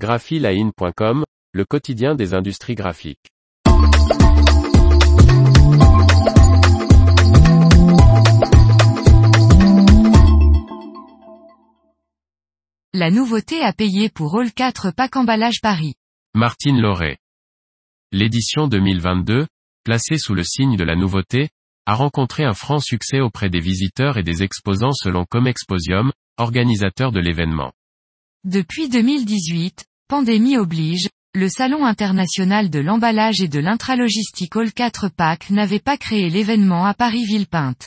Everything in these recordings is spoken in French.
graphiline.com, le quotidien des industries graphiques. La nouveauté à payer pour All 4 Pack Emballage Paris. Martine Lauré. L'édition 2022, placée sous le signe de la nouveauté, a rencontré un franc succès auprès des visiteurs et des exposants selon Comexposium, organisateur de l'événement. Depuis 2018, pandémie oblige, le Salon international de l'emballage et de l'intralogistique All 4 Pack n'avait pas créé l'événement à Paris-Villepinte.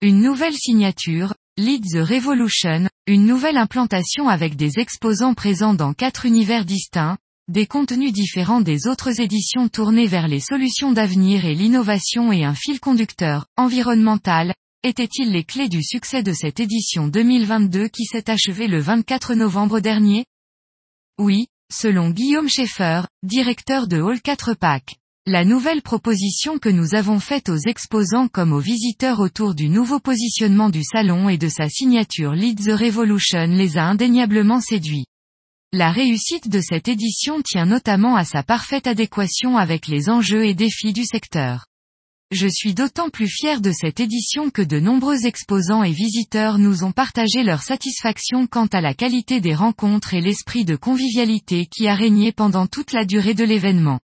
Une nouvelle signature, Lead the Revolution, une nouvelle implantation avec des exposants présents dans quatre univers distincts, des contenus différents des autres éditions tournées vers les solutions d'avenir et l'innovation et un fil conducteur, environnemental, étaient-ils les clés du succès de cette édition 2022 qui s'est achevée le 24 novembre dernier? Oui, selon Guillaume Schaeffer, directeur de Hall 4 Pack. La nouvelle proposition que nous avons faite aux exposants comme aux visiteurs autour du nouveau positionnement du salon et de sa signature Lead the Revolution les a indéniablement séduits. La réussite de cette édition tient notamment à sa parfaite adéquation avec les enjeux et défis du secteur. Je suis d'autant plus fier de cette édition que de nombreux exposants et visiteurs nous ont partagé leur satisfaction quant à la qualité des rencontres et l'esprit de convivialité qui a régné pendant toute la durée de l'événement.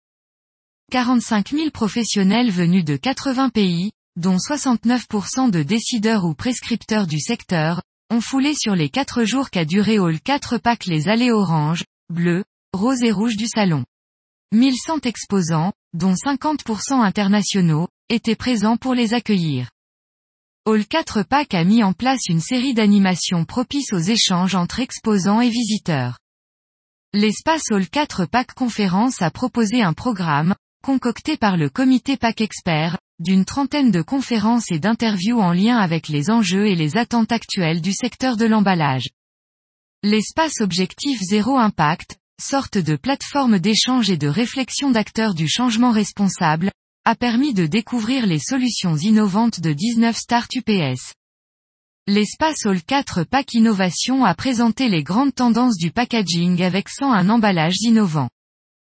45 000 professionnels venus de 80 pays, dont 69% de décideurs ou prescripteurs du secteur, ont foulé sur les 4 jours qu'a duré Hall 4 packs les allées orange, bleu, rose et rouge du salon. 1100 exposants, dont 50% internationaux, étaient présents pour les accueillir. Hall 4 Pack a mis en place une série d'animations propices aux échanges entre exposants et visiteurs. L'espace Hall 4 Pack Conférence a proposé un programme, concocté par le comité PAC Expert, d'une trentaine de conférences et d'interviews en lien avec les enjeux et les attentes actuelles du secteur de l'emballage. L'espace Objectif Zéro Impact, sorte de plateforme d'échange et de réflexion d'acteurs du changement responsable, a permis de découvrir les solutions innovantes de 19 start UPS. L'espace Hall 4 Pack Innovation a présenté les grandes tendances du packaging avec 101 emballages innovants.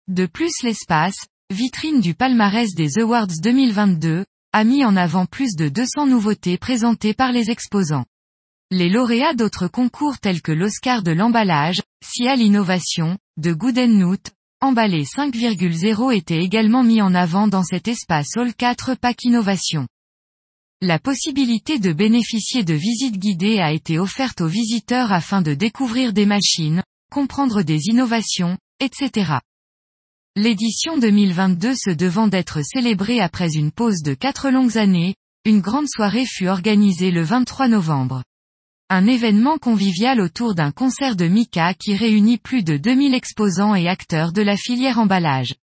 De plus l'espace, vitrine du palmarès des Awards 2022, a mis en avant plus de 200 nouveautés présentées par les exposants. Les lauréats d'autres concours tels que l'Oscar de l'emballage, Cial Innovation, de Goodennoot, emballé 5,0 étaient également mis en avant dans cet espace All 4 Pack Innovation. La possibilité de bénéficier de visites guidées a été offerte aux visiteurs afin de découvrir des machines, comprendre des innovations, etc. L'édition 2022 se devant d'être célébrée après une pause de quatre longues années, une grande soirée fut organisée le 23 novembre. Un événement convivial autour d'un concert de Mika qui réunit plus de 2000 exposants et acteurs de la filière emballage.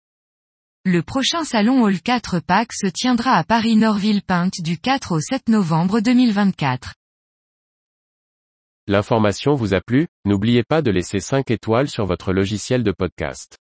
Le prochain salon Hall 4 Pack se tiendra à Paris-Norville-Pinte du 4 au 7 novembre 2024. L'information vous a plu? N'oubliez pas de laisser 5 étoiles sur votre logiciel de podcast.